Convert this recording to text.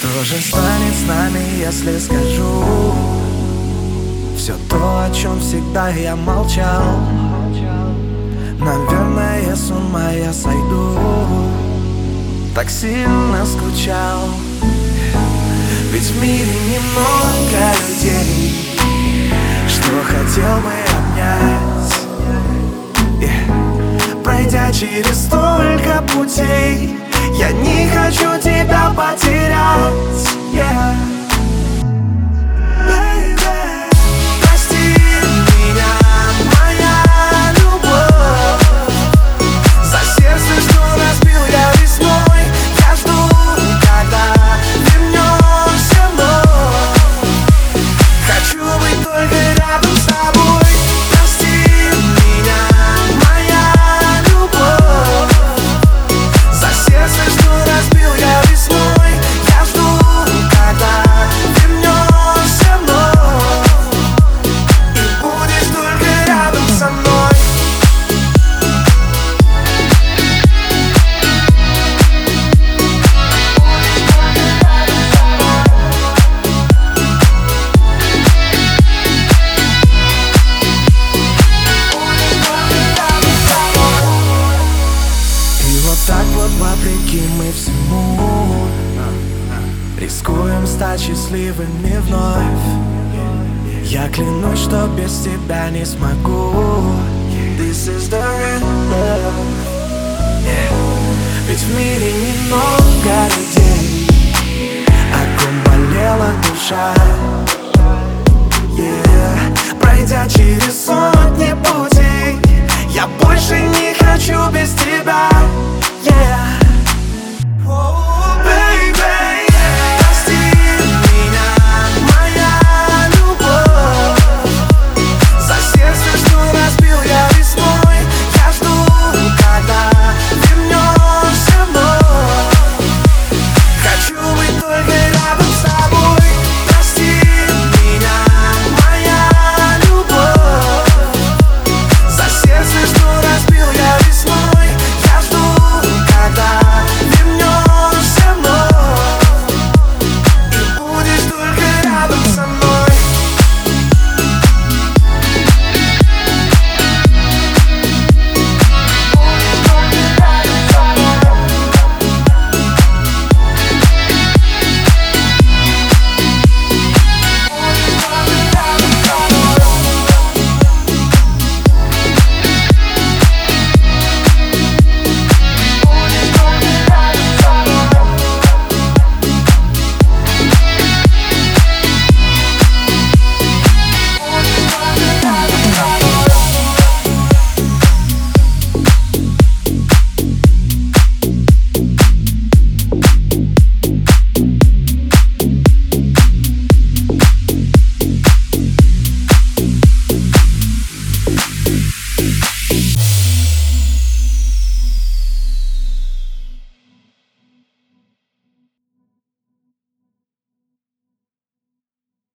Что же станет с нами, если скажу Все то, о чем всегда я молчал. Наверное, с ума я сойду. Так сильно скучал. Ведь в мире немного людей Что хотел бы обнять. Yeah. Пройдя через столько путей Я не хочу вопреки мы всему. Рискуем стать счастливыми вновь. Я клянусь, что без тебя не смогу. This is the real love yeah. Ведь в мире немного людей. О ком болела душа. Yeah. Пройдя через сотни путей.